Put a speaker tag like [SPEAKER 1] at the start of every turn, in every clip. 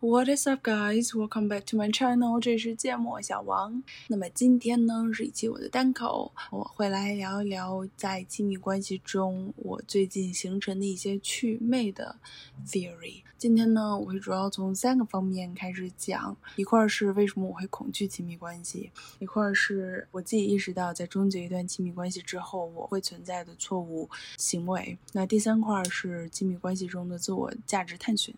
[SPEAKER 1] What is up, guys? Welcome back to my channel. 这是芥末小王。那么今天呢是一期我的单口，我会来聊一聊在亲密关系中我最近形成的一些祛魅的 theory。今天呢，我会主要从三个方面开始讲，一块是为什么我会恐惧亲密关系，一块是我自己意识到在终结一段亲密关系之后我会存在的错误行为，那第三块是亲密关系中的自我价值探寻。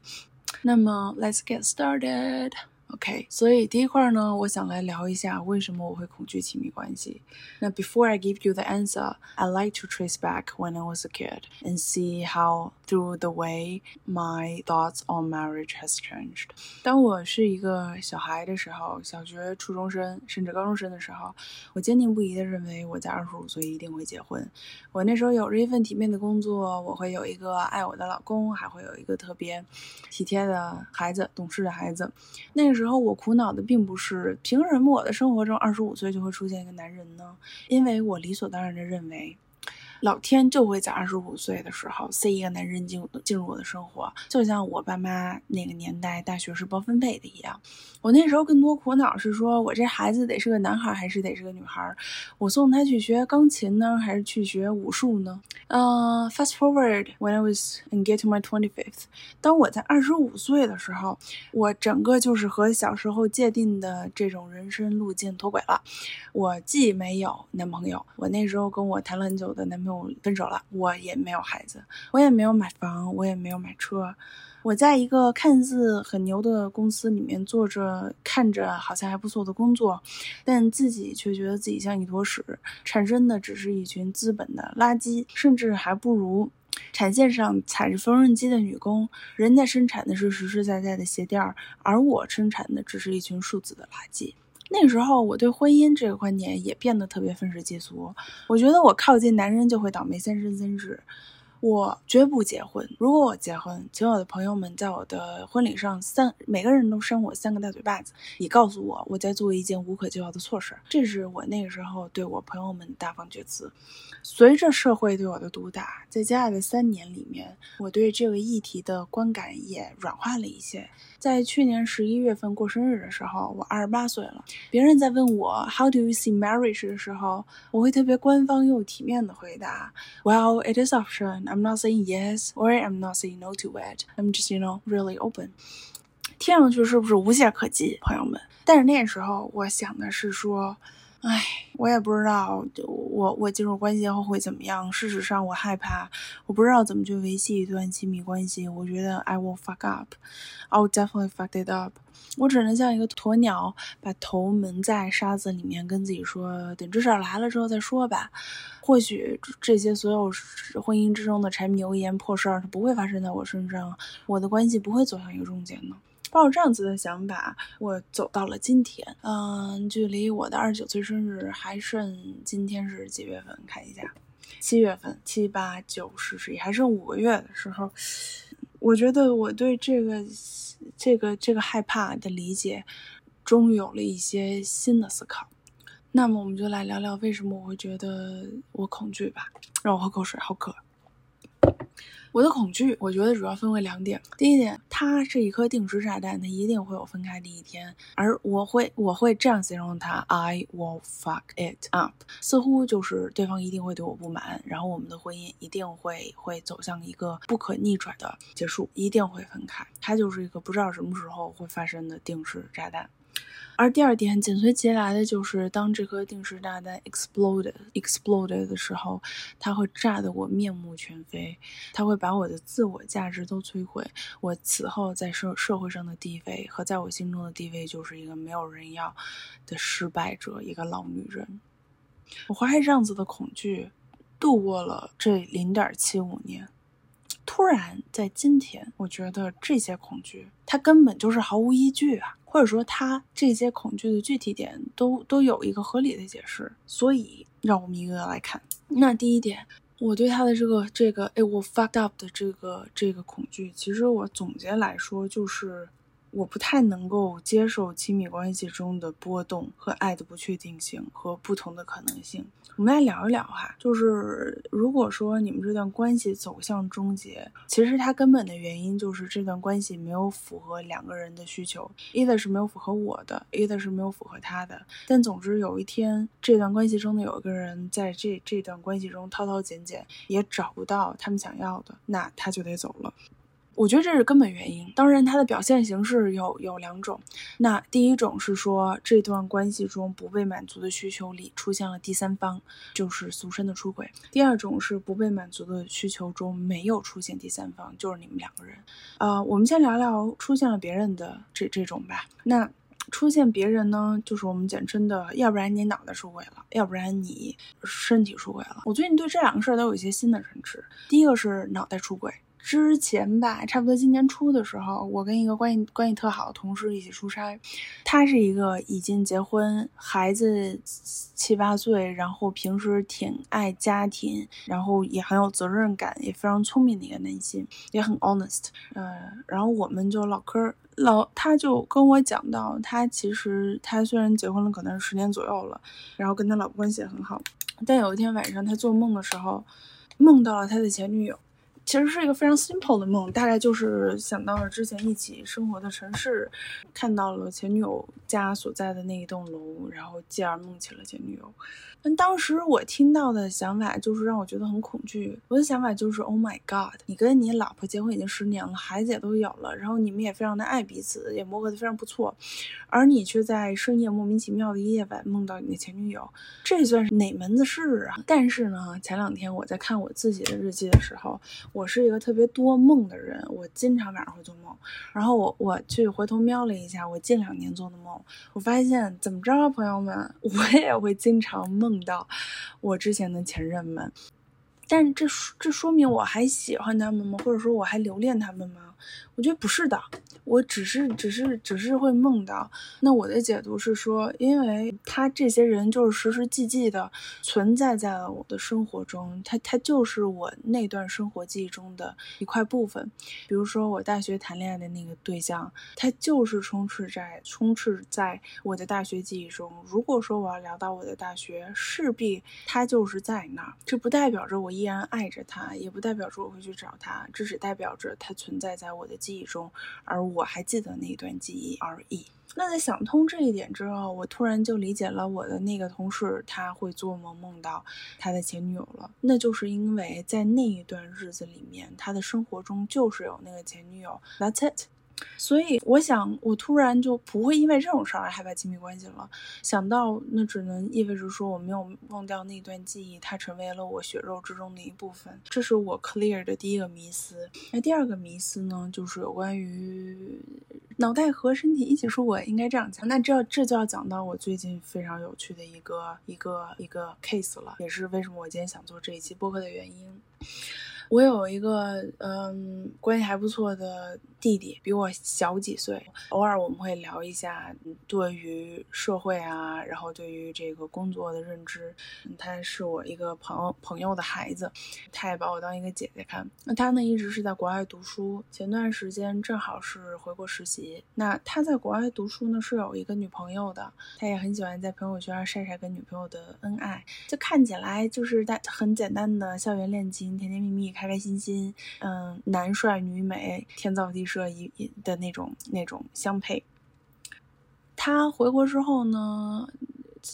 [SPEAKER 1] 那么，Let's get started。OK，所以第一块呢，我想来聊一下为什么我会恐惧亲密关系。那 Before I give you the answer, I like to trace back when I was a kid and see how through the way my thoughts on marriage has changed。当我是一个小孩的时候，小学、初中生甚至高中生的时候，我坚定不移的认为我在二十五岁一定会结婚。我那时候有着一份体面的工作，我会有一个爱我的老公，还会有一个特别体贴的孩子、懂事的孩子。那个时候我苦恼的并不是凭什么我的生活中二十五岁就会出现一个男人呢？因为我理所当然的认为。老天就会在二十五岁的时候塞一个男人进进入我的生活，就像我爸妈那个年代大学是包分配的一样。我那时候更多苦恼是说，我这孩子得是个男孩还是得是个女孩？我送他去学钢琴呢，还是去学武术呢？呃，fast forward when I was and get to my twenty fifth，当我在二十五岁的时候，我整个就是和小时候界定的这种人生路径脱轨了。我既没有男朋友，我那时候跟我谈了很久的男朋友。分手了，我也没有孩子，我也没有买房，我也没有买车。我在一个看似很牛的公司里面做着，看着好像还不错的工作，但自己却觉得自己像一坨屎，产生的只是一群资本的垃圾，甚至还不如产线上踩着缝纫机的女工。人家生产的是实实在在的鞋垫，而我生产的只是一群数字的垃圾。那个时候，我对婚姻这个观点也变得特别愤世嫉俗。我觉得我靠近男人就会倒霉三生三世。我绝不结婚。如果我结婚，请我的朋友们在我的婚礼上三每个人都扇我三个大嘴巴子，以告诉我我在做一件无可救药的错事。这是我那个时候对我朋友们大放厥词。随着社会对我的毒打，在接下来的三年里面，我对这个议题的观感也软化了一些。在去年十一月份过生日的时候，我二十八岁了。别人在问我 How do you see marriage 的时候，我会特别官方又体面的回答：Well, it is option. I'm not saying yes or I'm not saying no to it. I'm just, you know, really open. 听上去是不是无懈可击，朋友们？但是那时候我想的是说。唉，我也不知道，就我我进入关系后会怎么样。事实上，我害怕，我不知道怎么去维系一段亲密关系。我觉得 I will fuck up, I'll definitely fuck it up。我只能像一个鸵鸟，把头蒙在沙子里面，跟自己说，等至少来了之后再说吧。或许这些所有婚姻之中的柴米油盐破事儿，它不会发生在我身上，我的关系不会走向一个终结呢。抱着这样子的想法，我走到了今天。嗯，距离我的二十九岁生日还剩今天是几月份？看一下，七月份，七八九十十一，还剩五个月的时候，我觉得我对这个、这个、这个害怕的理解，终于有了一些新的思考。那么，我们就来聊聊为什么我会觉得我恐惧吧。让我喝口水，好渴。我的恐惧，我觉得主要分为两点。第一点，它是一颗定时炸弹，它一定会有分开的一天。而我会，我会这样形容它：I will fuck it up。似乎就是对方一定会对我不满，然后我们的婚姻一定会会走向一个不可逆转的结束，一定会分开。它就是一个不知道什么时候会发生的定时炸弹。而第二点紧随其来的就是，当这颗定时炸弹 exploded exploded 的时候，它会炸得我面目全非，它会把我的自我价值都摧毁。我此后在社社会上的地位和在我心中的地位，就是一个没有人要的失败者，一个老女人。我怀着这样子的恐惧，度过了这零点七五年。突然在今天，我觉得这些恐惧，它根本就是毫无依据啊。或者说，他这些恐惧的具体点都都有一个合理的解释，所以让我们一个个来看。那第一点，我对他的这个这个，哎，我 fucked up 的这个这个恐惧，其实我总结来说就是我不太能够接受亲密关系中的波动和爱的不确定性和不同的可能性。我们来聊一聊哈，就是如果说你们这段关系走向终结，其实它根本的原因就是这段关系没有符合两个人的需求，either 是没有符合我的，either 是没有符合他的。但总之有一天，这段关系中的有一个人在这这段关系中挑挑拣拣，也找不到他们想要的，那他就得走了。我觉得这是根本原因。当然，它的表现形式有有两种。那第一种是说，这段关系中不被满足的需求里出现了第三方，就是俗称的出轨。第二种是不被满足的需求中没有出现第三方，就是你们两个人。呃，我们先聊聊出现了别人的这这种吧。那出现别人呢，就是我们简称的，要不然你脑袋出轨了，要不然你身体出轨了。我最近对这两个事儿都有一些新的认知。第一个是脑袋出轨。之前吧，差不多今年初的时候，我跟一个关系关系特好的同事一起出差。他是一个已经结婚，孩子七八岁，然后平时挺爱家庭，然后也很有责任感，也非常聪明的一个男性，也很 honest。嗯，然后我们就唠嗑，老他就跟我讲到，他其实他虽然结婚了，可能是十年左右了，然后跟他老婆关系也很好，但有一天晚上他做梦的时候，梦到了他的前女友。其实是一个非常 simple 的梦，大概就是想到了之前一起生活的城市，看到了前女友家所在的那一栋楼，然后继而梦起了前女友。但当时我听到的想法就是让我觉得很恐惧。我的想法就是，Oh my God，你跟你老婆结婚已经十年了，孩子也都有了，然后你们也非常的爱彼此，也磨合的非常不错，而你却在深夜莫名其妙的夜晚梦到你的前女友，这算是哪门子事啊？但是呢，前两天我在看我自己的日记的时候，我是一个特别多梦的人，我经常晚上会做梦。然后我我去回头瞄了一下我近两年做的梦，我发现怎么着，朋友们，我也会经常。梦到我之前的前任们，但这这说明我还喜欢他们吗？或者说我还留恋他们吗？我觉得不是的。我只是只是只是会梦到，那我的解读是说，因为他这些人就是时时际际的存在在了我的生活中，他他就是我那段生活记忆中的一块部分。比如说我大学谈恋爱的那个对象，他就是充斥在充斥在我的大学记忆中。如果说我要聊到我的大学，势必他就是在那儿。这不代表着我依然爱着他，也不代表着我会去找他，这只代表着他存在在我的记忆中，而我。我还记得那一段记忆而已。那在想通这一点之后，我突然就理解了我的那个同事他会做梦梦到他的前女友了。那就是因为在那一段日子里面，他的生活中就是有那个前女友。That's it。所以我想，我突然就不会因为这种事儿而害怕亲密关系了。想到那只能意味着说我没有忘掉那段记忆，它成为了我血肉之中的一部分。这是我 clear 的第一个迷思。那第二个迷思呢，就是有关于脑袋和身体一起出轨，应该这样讲。那这这就要讲到我最近非常有趣的一个一个一个 case 了，也是为什么我今天想做这一期播客的原因。我有一个嗯关系还不错的弟弟，比我小几岁。偶尔我们会聊一下对于社会啊，然后对于这个工作的认知。他是我一个朋友朋友的孩子，他也把我当一个姐姐看。那他呢一直是在国外读书，前段时间正好是回国实习。那他在国外读书呢是有一个女朋友的，他也很喜欢在朋友圈晒晒跟女朋友的恩爱，就看起来就是在很简单的校园恋情，甜甜蜜蜜。开开心心，嗯，男帅女美，天造地设一的那种那种相配。他回国之后呢，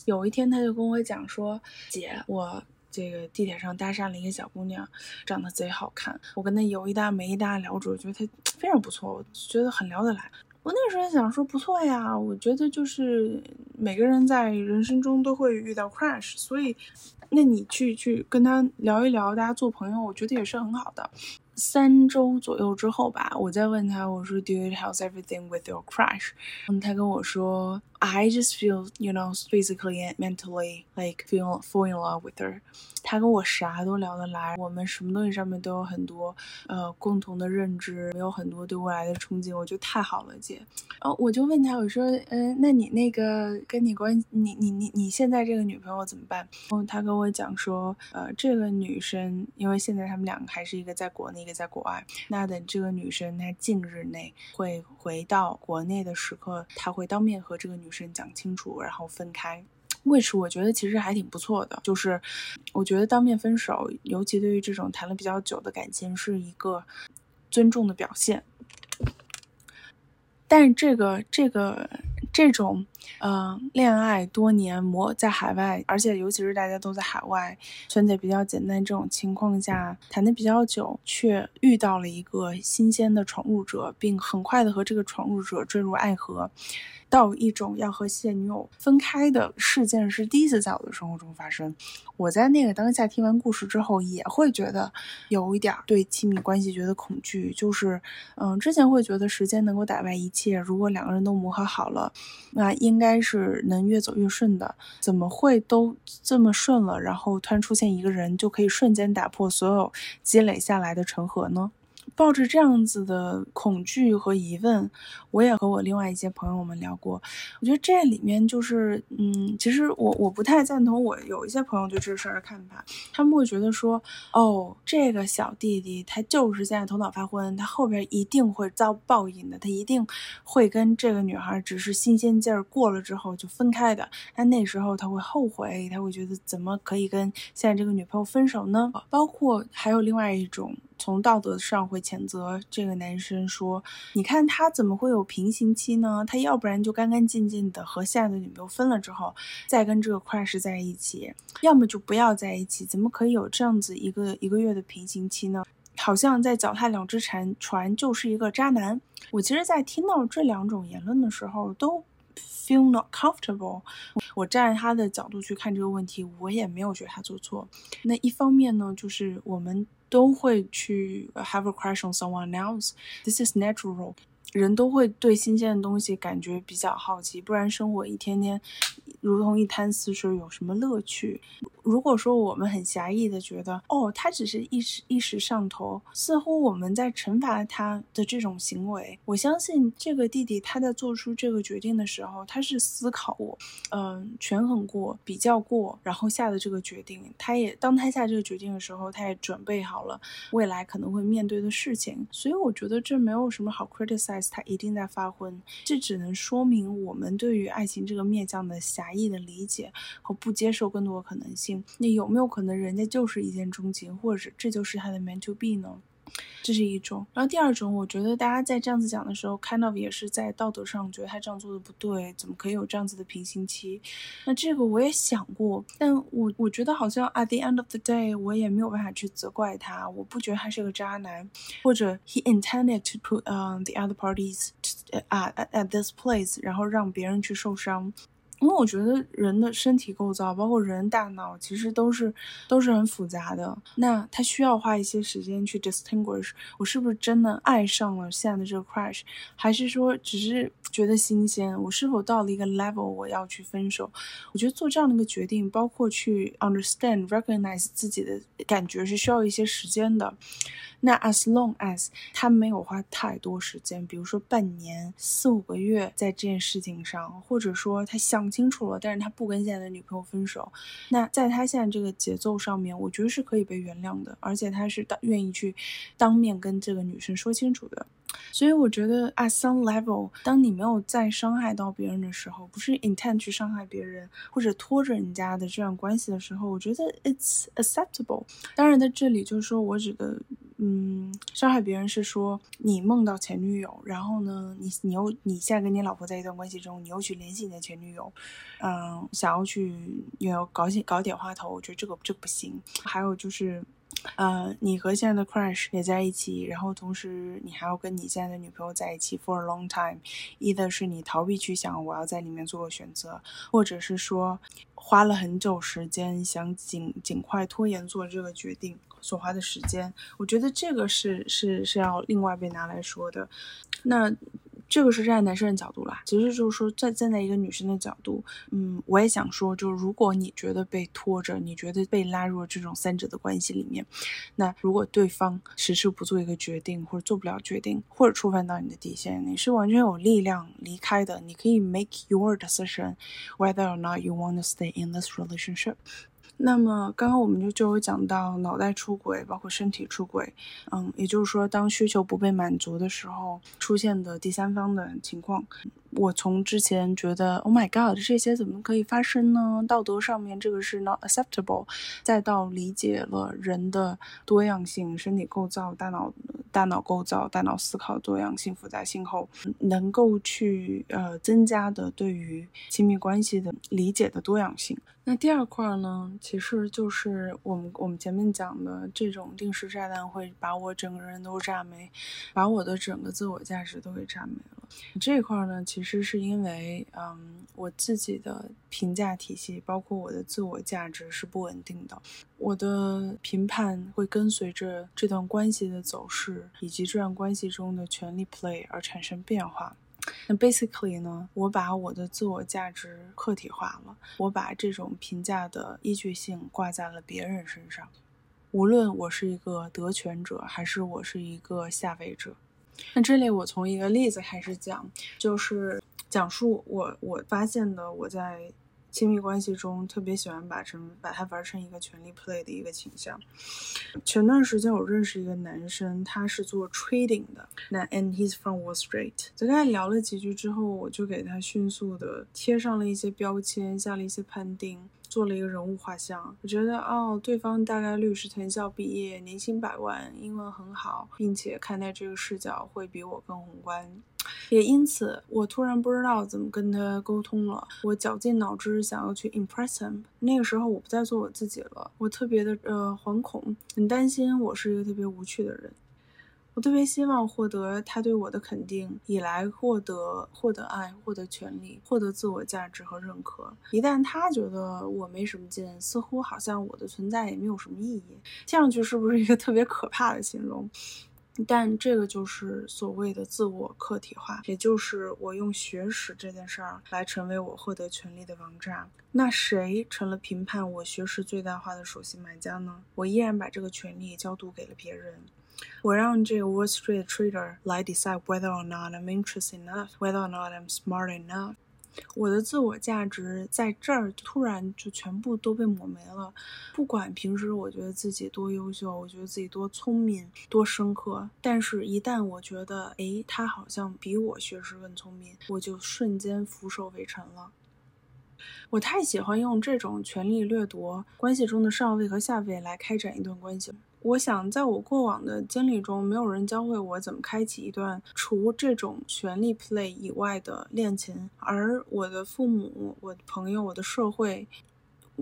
[SPEAKER 1] 有一天他就跟我讲说：“姐，我这个地铁上搭讪了一个小姑娘，长得贼好看。我跟她有一搭没一搭聊着，我觉得她非常不错，我觉得很聊得来。我那时候想说不错呀，我觉得就是每个人在人生中都会遇到 crush，所以。”那你去去跟他聊一聊，大家做朋友，我觉得也是很好的。三周左右之后吧，我再问他，我说 Do you have everything with your crush？嗯，他跟我说 I just feel you know physically and mentally like feel fall in love with her。他跟我啥都聊得来，我们什么东西上面都有很多呃共同的认知，有很多对未来的憧憬，我觉得太好了，姐。哦，我就问他，我说，嗯，那你那个跟你关，你你你你现在这个女朋友怎么办？然后他跟我讲说，呃，这个女生，因为现在他们两个还是一个在国内，一个在国外，那等这个女生她近日内会回到国内的时刻，他会当面和这个女生讲清楚，然后分开。which 我觉得其实还挺不错的，就是我觉得当面分手，尤其对于这种谈了比较久的感情，是一个尊重的表现。但这个这个这种呃恋爱多年磨在海外，而且尤其是大家都在海外，圈子比较简单这种情况下，谈的比较久，却遇到了一个新鲜的闯入者，并很快的和这个闯入者坠入爱河。到一种要和现女友分开的事件是第一次在我的生活中发生。我在那个当下听完故事之后，也会觉得有一点对亲密关系觉得恐惧。就是，嗯，之前会觉得时间能够打败一切，如果两个人都磨合好了，那应应该是能越走越顺的。怎么会都这么顺了，然后突然出现一个人就可以瞬间打破所有积累下来的成河呢？抱着这样子的恐惧和疑问，我也和我另外一些朋友们聊过。我觉得这里面就是，嗯，其实我我不太赞同我有一些朋友对这事儿的看法。他们会觉得说，哦，这个小弟弟他就是现在头脑发昏，他后边一定会遭报应的，他一定会跟这个女孩只是新鲜劲儿过了之后就分开的。但那时候他会后悔，他会觉得怎么可以跟现在这个女朋友分手呢？包括还有另外一种。从道德上会谴责这个男生说：“你看他怎么会有平行期呢？他要不然就干干净净的和现在的女朋友分了之后，再跟这个 crush 在一起，要么就不要在一起。怎么可以有这样子一个一个月的平行期呢？好像在脚踏两只船，船就是一个渣男。我其实，在听到这两种言论的时候，都 feel not comfortable。我站在他的角度去看这个问题，我也没有觉得他做错。那一方面呢，就是我们。都会去 have a crush on someone else. This is natural. 人都会对新鲜的东西感觉比较好奇，不然生活一天天如同一滩死水，有什么乐趣？如果说我们很狭义的觉得，哦，他只是一时一时上头，似乎我们在惩罚他的这种行为。我相信这个弟弟他在做出这个决定的时候，他是思考过，嗯，权衡过，比较过，然后下的这个决定。他也当他下这个决定的时候，他也准备好了未来可能会面对的事情。所以我觉得这没有什么好 criticize，他一定在发昏。这只能说明我们对于爱情这个面向的狭义的理解和不接受更多的可能性。那有没有可能人家就是一见钟情，或者这就是他的 m a n to be 呢？这是一种。然后第二种，我觉得大家在这样子讲的时候，kind of 也是在道德上觉得他这样做的不对，怎么可以有这样子的平行期？那这个我也想过，但我我觉得好像 at the end of the day，我也没有办法去责怪他。我不觉得他是个渣男，或者 he intended to put um the other parties at at this place，然后让别人去受伤。因为我觉得人的身体构造，包括人大脑，其实都是都是很复杂的。那他需要花一些时间去 distinguish，我是不是真的爱上了现在的这个 crush，还是说只是觉得新鲜？我是否到了一个 level，我要去分手？我觉得做这样的一个决定，包括去 understand、recognize 自己的感觉，是需要一些时间的。那 as long as 他没有花太多时间，比如说半年、四五个月在这件事情上，或者说他想清楚了，但是他不跟现在的女朋友分手，那在他现在这个节奏上面，我觉得是可以被原谅的，而且他是当愿意去当面跟这个女生说清楚的。所以我觉得，at some level，当你没有再伤害到别人的时候，不是 intent 去伤害别人或者拖着人家的这段关系的时候，我觉得 it's acceptable。当然，在这里就是说我指的，嗯，伤害别人是说你梦到前女友，然后呢，你你又你现在跟你老婆在一段关系中，你又去联系你的前女友，嗯，想要去要搞些搞点花头，我觉得这个这不行。还有就是。呃，你和现在的 crush 也在一起，然后同时你还要跟你现在的女朋友在一起 for a long time，一的是你逃避去想我要在里面做个选择，或者是说花了很久时间想尽尽快拖延做这个决定所花的时间，我觉得这个是是是要另外被拿来说的。那。这个是站在男生的角度啦，其实就是说，站站在一个女生的角度，嗯，我也想说，就是如果你觉得被拖着，你觉得被拉入了这种三者的关系里面，那如果对方迟迟不做一个决定，或者做不了决定，或者触犯到你的底线，你是完全有力量离开的。你可以 make your decision whether or not you want to stay in this relationship。那么刚刚我们就就有讲到脑袋出轨，包括身体出轨，嗯，也就是说，当需求不被满足的时候出现的第三方的情况。我从之前觉得，Oh my God，这些怎么可以发生呢？道德上面这个是 not acceptable，再到理解了人的多样性、身体构造、大脑、大脑构造、大脑思考多样性、复杂性后，能够去呃增加的对于亲密关系的理解的多样性。那第二块呢，其实就是我们我们前面讲的这种定时炸弹会把我整个人都炸没，把我的整个自我价值都给炸没了。这块呢，其实是因为，嗯，我自己的评价体系，包括我的自我价值是不稳定的，我的评判会跟随着这段关系的走势以及这段关系中的权力 play 而产生变化。那 basically 呢，我把我的自我价值客体化了，我把这种评价的依据性挂在了别人身上，无论我是一个得权者，还是我是一个下位者。那这里我从一个例子开始讲，就是讲述我我发现的我在。亲密关系中特别喜欢把成把它玩成一个权力 play 的一个倾向。前段时间我认识一个男生，他是做 trading 的，那 and he's from Wall Street。在跟他聊了几句之后，我就给他迅速的贴上了一些标签，下了一些判定，做了一个人物画像。我觉得哦，对方大概率是藤校毕业，年薪百万，英文很好，并且看待这个视角会比我更宏观。也因此，我突然不知道怎么跟他沟通了。我绞尽脑汁想要去 impress him。那个时候，我不再做我自己了。我特别的呃惶恐，很担心我是一个特别无趣的人。我特别希望获得他对我的肯定，以来获得获得爱、获得权利、获得自我价值和认可。一旦他觉得我没什么劲，似乎好像我的存在也没有什么意义。听上去是不是一个特别可怕的形容？但这个就是所谓的自我客体化，也就是我用学识这件事儿来成为我获得权利的王炸。那谁成了评判我学识最大化的首席买家呢？我依然把这个权利交渡给了别人，我让这个 Wall Street Trader 来 decide whether or not I'm interested enough, whether or not I'm smart enough。我的自我价值在这儿突然就全部都被抹没了。不管平时我觉得自己多优秀，我觉得自己多聪明、多深刻，但是一旦我觉得，诶，他好像比我学识更聪明，我就瞬间俯首为臣了。我太喜欢用这种权力掠夺关系中的上位和下位来开展一段关系了。我想，在我过往的经历中，没有人教会我怎么开启一段除这种权力 play 以外的恋情，而我的父母、我的朋友、我的社会。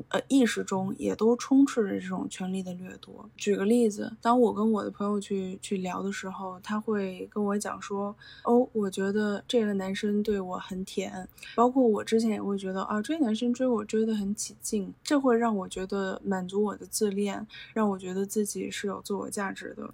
[SPEAKER 1] 呃，意识中也都充斥着这种权力的掠夺。举个例子，当我跟我的朋友去去聊的时候，他会跟我讲说：“哦，我觉得这个男生对我很甜。”包括我之前也会觉得啊，追男生追我追得很起劲，这会让我觉得满足我的自恋，让我觉得自己是有自我价值的。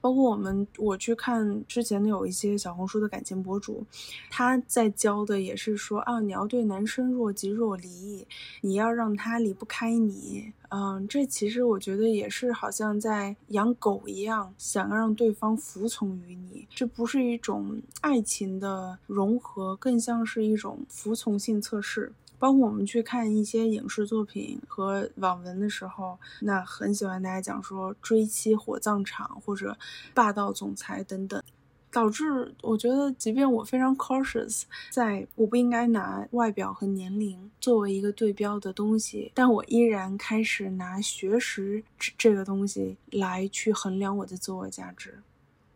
[SPEAKER 1] 包括我们，我去看之前的有一些小红书的感情博主，他在教的也是说啊，你要对男生若即若离，你要让他离不开你。嗯，这其实我觉得也是好像在养狗一样，想让对方服从于你。这不是一种爱情的融合，更像是一种服从性测试。包括我们去看一些影视作品和网文的时候，那很喜欢大家讲说追妻火葬场或者霸道总裁等等，导致我觉得，即便我非常 cautious，在我不应该拿外表和年龄作为一个对标的东西，但我依然开始拿学识这个东西来去衡量我的自我价值，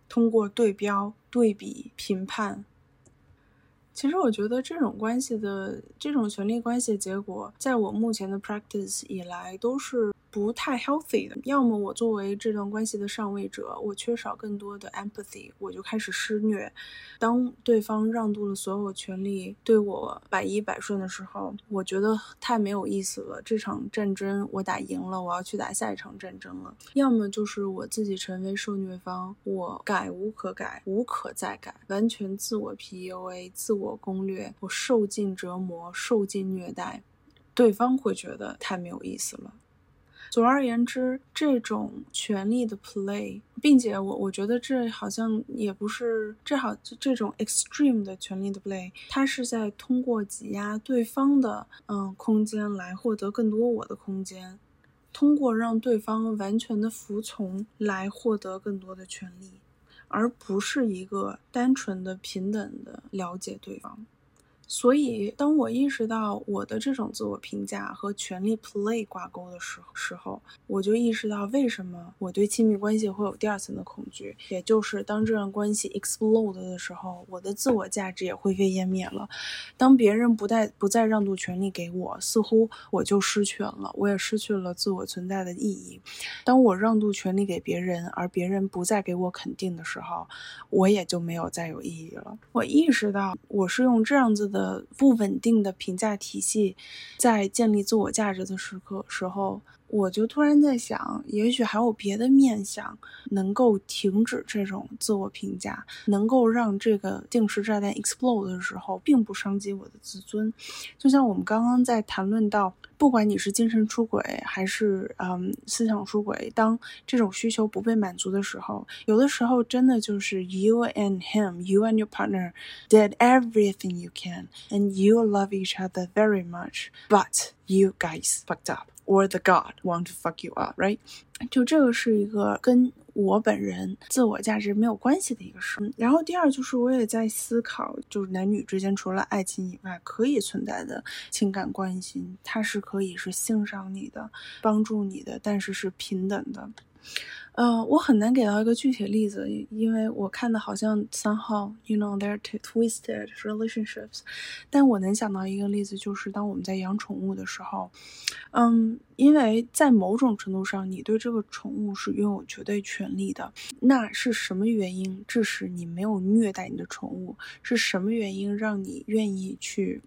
[SPEAKER 1] 通过对标、对比、评判。其实我觉得这种关系的这种权力关系的结果，在我目前的 practice 以来都是不太 healthy 的。要么我作为这段关系的上位者，我缺少更多的 empathy，我就开始施虐。当对方让渡了所有权利，对我百依百顺的时候，我觉得太没有意思了。这场战争我打赢了，我要去打下一场战争了。要么就是我自己成为受虐方，我改无可改，无可再改，完全自我 PUA，自我攻略，我受尽折磨，受尽虐待。对方会觉得太没有意思了。总而言之，这种权力的 play，并且我我觉得这好像也不是这好这种 extreme 的权力的 play，它是在通过挤压对方的嗯空间来获得更多我的空间，通过让对方完全的服从来获得更多的权利，而不是一个单纯的平等的了解对方。所以，当我意识到我的这种自我评价和权力 play 挂钩的时时候，我就意识到为什么我对亲密关系会有第二层的恐惧，也就是当这段关系 explode 的时候，我的自我价值也灰飞烟灭了。当别人不再不再让渡权利给我，似乎我就失权了，我也失去了自我存在的意义。当我让渡权利给别人，而别人不再给我肯定的时候，我也就没有再有意义了。我意识到我是用这样子的。呃，不稳定的评价体系，在建立自我价值的时刻时候，我就突然在想，也许还有别的面向能够停止这种自我评价，能够让这个定时炸弹 explode 的时候，并不伤及我的自尊。就像我们刚刚在谈论到。不管你是精神出轨还是嗯思想出轨，当这种需求不被满足的时候，有的时候真的就是 you and him, you and your partner did everything you can, and you love each other very much, but you guys fucked up, or the God want to fuck you up, right? 就这个是一个跟。我本人自我价值没有关系的一个事。然后第二就是我也在思考，就是男女之间除了爱情以外可以存在的情感关系，它是可以是欣赏你的、帮助你的，但是是平等的。呃，我很难给到一个具体的例子，因为我看的好像 somehow you know they're twisted relationships，但我能想到一个例子，就是当我们在养宠物的时候，嗯，因为在某种程度上，你对这个宠物是拥有绝对权利的。那是什么原因致使你没有虐待你的宠物？是什么原因让你愿意去？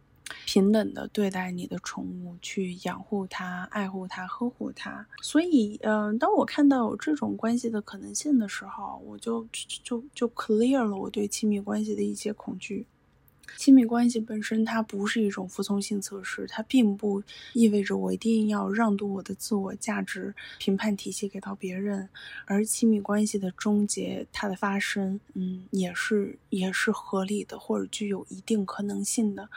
[SPEAKER 1] 平等的对待你的宠物，去养护它、爱护它、呵护它。所以，嗯，当我看到有这种关系的可能性的时候，我就就就 clear 了我对亲密关系的一些恐惧。亲密关系本身它不是一种服从性测试，它并不意味着我一定要让渡我的自我价值评判体系给到别人。而亲密关系的终结，它的发生，嗯，也是也是合理的，或者具有一定可能性的。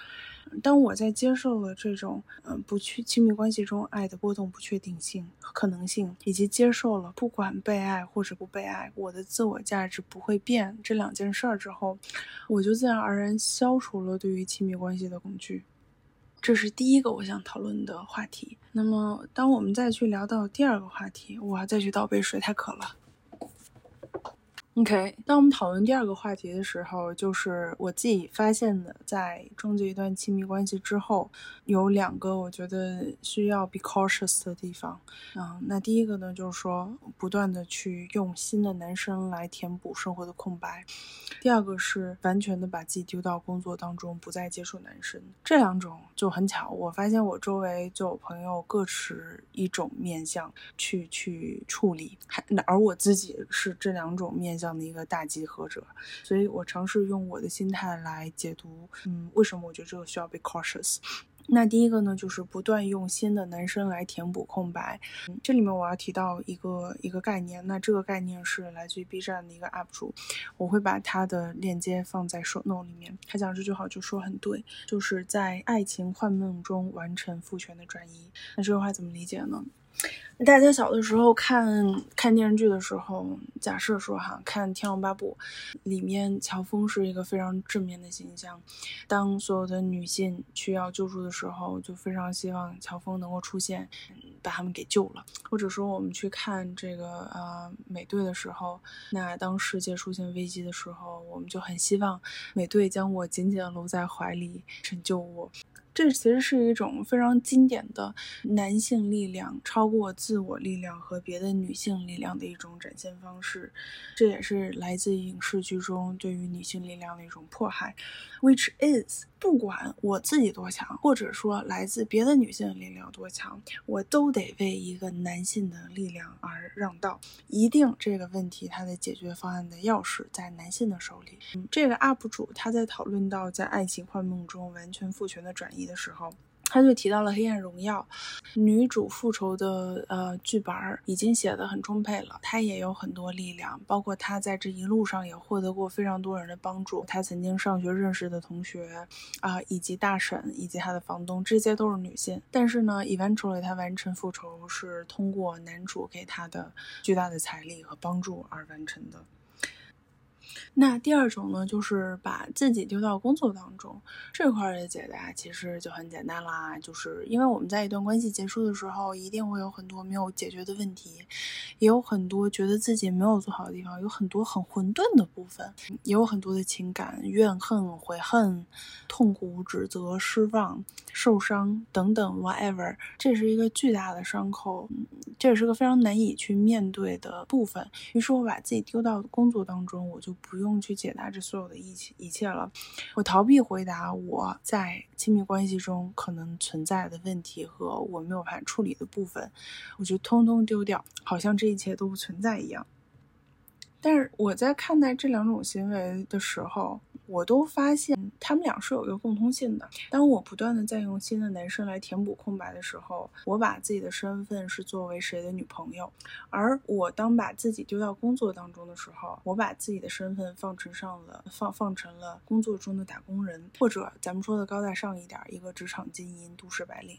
[SPEAKER 1] 当我在接受了这种，嗯，不去亲密关系中爱的波动不确定性可能性，以及接受了不管被爱或者不被爱，我的自我价值不会变这两件事儿之后，我就自然而然消除了对于亲密关系的恐惧。这是第一个我想讨论的话题。那么，当我们再去聊到第二个话题，我要再去倒杯水，太渴了。OK，当我们讨论第二个话题的时候，就是我自己发现的，在终结一段亲密关系之后，有两个我觉得需要 be cautious 的地方。嗯，那第一个呢，就是说不断的去用新的男生来填补生活的空白；第二个是完全的把自己丢到工作当中，不再接触男生。这两种就很巧，我发现我周围就有朋友各持一种面相去去处理，还而我自己是这两种面相。这样的一个大集合者，所以我尝试用我的心态来解读，嗯，为什么我觉得这个需要被 cautious？那第一个呢，就是不断用新的男生来填补空白。这里面我要提到一个一个概念，那这个概念是来自于 B 站的一个 UP 主，我会把他的链接放在 show note 里面。他讲这句话就说很对，就是在爱情幻梦中完成父权的转移。那这句话怎么理解呢？大家小的时候看看电视剧的时候，假设说哈，看《天龙八部》，里面乔峰是一个非常正面的形象。当所有的女性需要救助的时候，就非常希望乔峰能够出现，把他们给救了。或者说，我们去看这个呃美队的时候，那当世界出现危机的时候，我们就很希望美队将我紧紧的搂在怀里，拯救我。这其实是一种非常经典的男性力量超过自我力量和别的女性力量的一种展现方式，这也是来自影视剧中对于女性力量的一种迫害，which is 不管我自己多强，或者说来自别的女性的力量多强，我都得为一个男性的力量而让道，一定这个问题它的解决方案的钥匙在男性的手里。嗯，这个 UP 主他在讨论到在爱情幻梦中完全父权的转移的时候。他就提到了《黑暗荣耀》，女主复仇的呃剧本已经写得很充沛了，她也有很多力量，包括她在这一路上也获得过非常多人的帮助。她曾经上学认识的同学啊，以及大婶，以及她的房东，这些都是女性。但是呢，eventually 她完成复仇是通过男主给她的巨大的财力和帮助而完成的。那第二种呢，就是把自己丢到工作当中这块的解答其实就很简单啦，就是因为我们在一段关系结束的时候，一定会有很多没有解决的问题，也有很多觉得自己没有做好的地方，有很多很混沌的部分，也有很多的情感怨恨、悔恨、痛苦、指责、失望、受伤等等，whatever，这是一个巨大的伤口，这也是个非常难以去面对的部分。于是我把自己丢到工作当中，我就。不用去解答这所有的一切一切了，我逃避回答我在亲密关系中可能存在的问题和我没有办法处理的部分，我就通通丢掉，好像这一切都不存在一样。但是我在看待这两种行为的时候，我都发现他们俩是有一个共通性的。当我不断的在用新的男生来填补空白的时候，我把自己的身份是作为谁的女朋友；而我当把自己丢到工作当中的时候，我把自己的身份放成上了放放成了工作中的打工人，或者咱们说的高大上一点，一个职场精英、都市白领。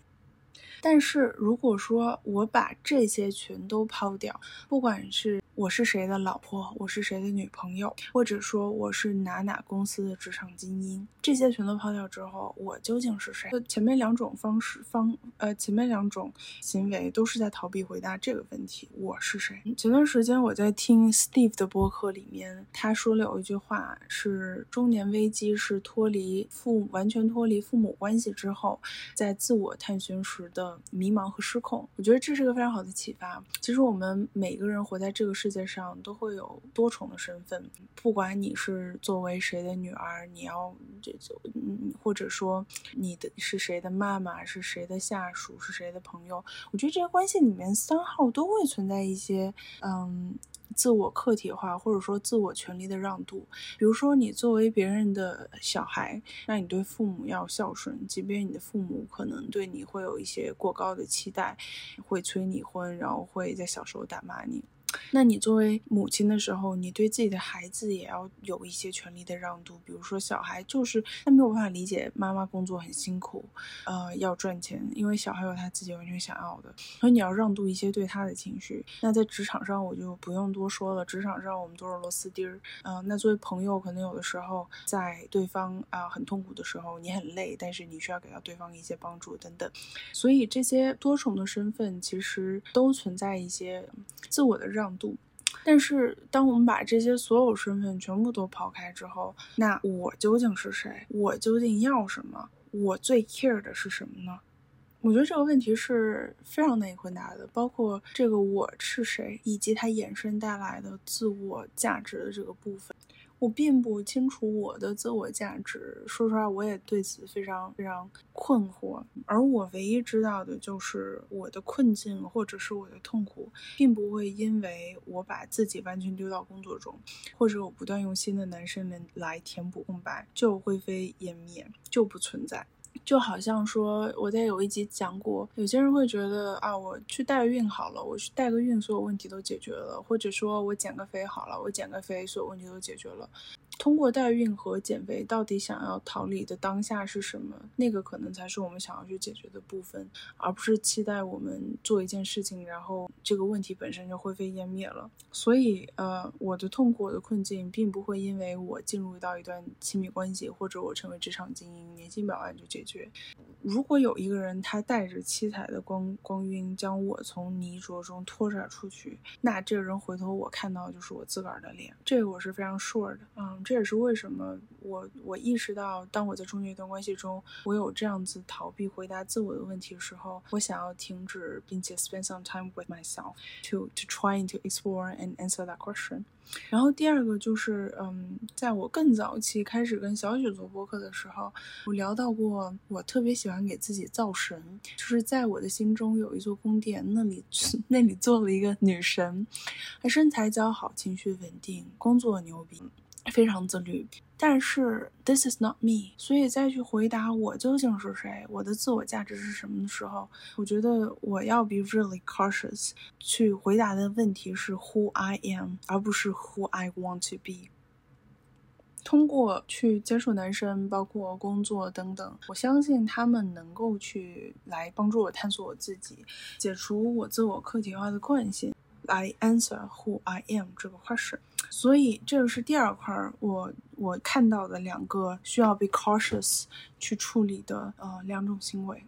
[SPEAKER 1] 但是如果说我把这些全都抛掉，不管是我是谁的老婆，我是谁的女朋友，或者说我是哪哪公司的职场精英，这些全都抛掉之后，我究竟是谁？前面两种方式方呃，前面两种行为都是在逃避回答这个问题：我是谁？前段时间我在听 Steve 的播客里面，他说了有一句话是：中年危机是脱离父完全脱离父母关系之后，在自我探寻时的迷茫和失控。我觉得这是个非常好的启发。其实我们每个人活在这个世。世界上都会有多重的身份，不管你是作为谁的女儿，你要这就嗯，或者说你的是谁的妈妈，是谁的下属，是谁的朋友，我觉得这些关系里面三号都会存在一些嗯。自我客体化，或者说自我权利的让渡。比如说，你作为别人的小孩，那你对父母要孝顺，即便你的父母可能对你会有一些过高的期待，会催你婚，然后会在小时候打骂你。那你作为母亲的时候，你对自己的孩子也要有一些权利的让渡。比如说，小孩就是他没有办法理解妈妈工作很辛苦，呃，要赚钱，因为小孩有他自己完全想要的，所以你要让渡一些对他的情绪。那在职场上，我就不用多说了，职场上我们都是螺丝钉儿。嗯，那作为朋友，可能有的时候在对方啊很痛苦的时候，你很累，但是你需要给到对方一些帮助等等。所以这些多重的身份其实都存在一些自我的让。让渡，但是当我们把这些所有身份全部都抛开之后，那我究竟是谁？我究竟要什么？我最 care 的是什么呢？我觉得这个问题是非常难以回答的，包括这个我是谁，以及它衍生带来的自我价值的这个部分。我并不清楚我的自我价值，说实话，我也对此非常非常困惑。而我唯一知道的就是我的困境或者是我的痛苦，并不会因为我把自己完全丢到工作中，或者我不断用新的男生们来填补空白，就灰飞烟灭，就不存在。就好像说，我在有一集讲过，有些人会觉得啊，我去代孕好了，我去代个孕，所有问题都解决了；或者说我减个肥好了，我减个肥，所有问题都解决了。通过代孕和减肥，到底想要逃离的当下是什么？那个可能才是我们想要去解决的部分，而不是期待我们做一件事情，然后这个问题本身就灰飞烟灭了。所以，呃，我的痛苦、的困境，并不会因为我进入到一段亲密关系，或者我成为职场精英，年薪百万就解决。觉。如果有一个人他带着七彩的光光晕将我从泥浊中拖拽出去，那这个人回头我看到就是我自个儿的脸，这个我是非常 sure 的。嗯，这也是为什么我我意识到，当我在中间一段关系中，我有这样子逃避回答自我的问题的时候，我想要停止，并且 spend some time with myself to to try and to explore and answer that question。然后第二个就是，嗯，在我更早期开始跟小雪做播客的时候，我聊到过，我特别喜欢给自己造神，就是在我的心中有一座宫殿，那里 那里坐了一个女神，她身材姣好，情绪稳定，工作牛逼。非常自律，但是 this is not me，所以再去回答我究竟是谁，我的自我价值是什么的时候，我觉得我要 be really cautious，去回答的问题是 who I am，而不是 who I want to be。通过去接触男生，包括工作等等，我相信他们能够去来帮助我探索我自己，解除我自我客体化的惯性，来 answer who I am 这个 question。所以这个是第二块，我我看到的两个需要被 cautious 去处理的呃两种行为。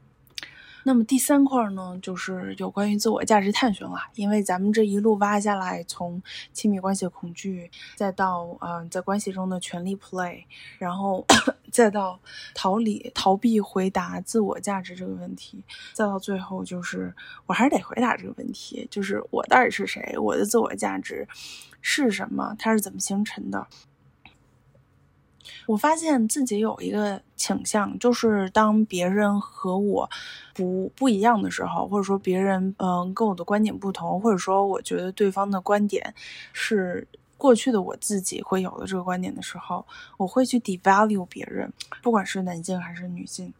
[SPEAKER 1] 那么第三块呢，就是有关于自我价值探寻了。因为咱们这一路挖下来，从亲密关系的恐惧，再到嗯在关系中的权力 play，然后 再到逃离逃避回答自我价值这个问题，再到最后就是我还是得回答这个问题，就是我到底是谁，我的自我价值是什么，它是怎么形成的。我发现自己有一个倾向，就是当别人和我不不一样的时候，或者说别人嗯跟我的观点不同，或者说我觉得对方的观点是过去的我自己会有的这个观点的时候，我会去 devalue 别人，不管是男性还是女性，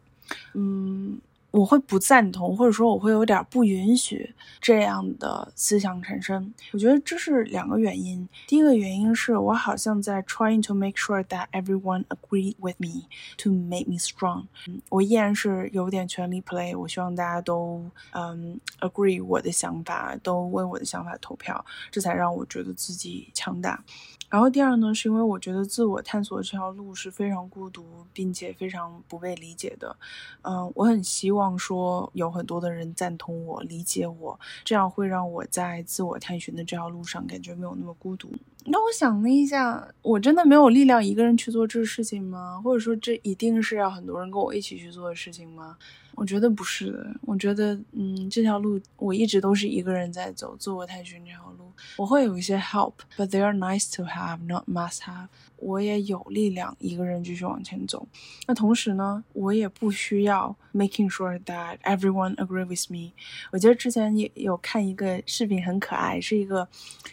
[SPEAKER 1] 嗯。我会不赞同，或者说我会有点不允许这样的思想产生。我觉得这是两个原因。第一个原因是我好像在 trying to make sure that everyone agree with me to make me strong。我依然是有点权力 play。我希望大家都嗯 agree 我的想法，都为我的想法投票，这才让我觉得自己强大。然后第二呢，是因为我觉得自我探索这条路是非常孤独，并且非常不被理解的。嗯，我很希望望说有很多的人赞同我、理解我，这样会让我在自我探寻的这条路上感觉没有那么孤独。那我想了一下，我真的没有力量一个人去做这事情吗？或者说，这一定是要很多人跟我一起去做的事情吗？我觉得不是的，我觉得，嗯，这条路我一直都是一个人在走，自我探寻这条路，我会有一些 help，but they are nice to have，not must have。我也有力量一个人继续往前走。那同时呢，我也不需要 making sure that everyone agree with me。我记得之前也有看一个视频，很可爱，是一个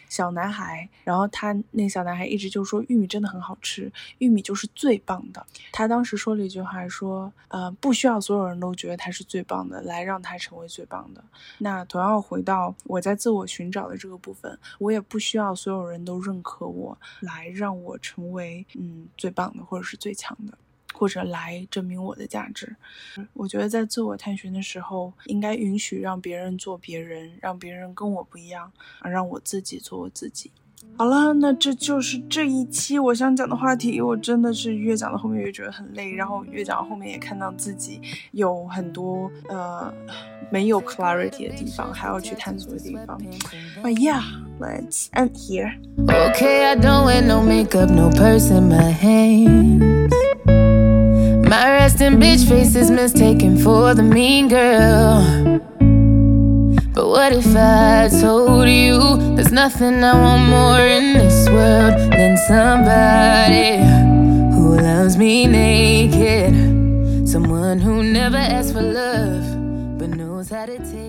[SPEAKER 1] 小男孩，然后他那小男孩一直就说玉米真的很好吃，玉米就是最棒的。他当时说了一句话，说，呃，不需要所有人都觉得他是最棒的，来让他成为最棒的。那同样回到我在自我寻找的这个部分，我也不需要所有人都认可我，来让我成为。为嗯最棒的，或者是最强的，或者来证明我的价值。我觉得在自我探寻的时候，应该允许让别人做别人，让别人跟我不一样，而让我自己做我自己。好了，那这就是这一期我想讲的话题。我真的是越讲到后面越觉得很累，然后越讲到后面也看到自己有很多呃没有 clarity 的地方，还要去探索的地方。But yeah, let's end here. Okay, I don't wear no makeup, no purse in my hands. My resting bitch face is mistaken for the mean girl. But what if I told you there's nothing I want more in this world than somebody who loves me naked? Someone who never asks for love but knows how to take.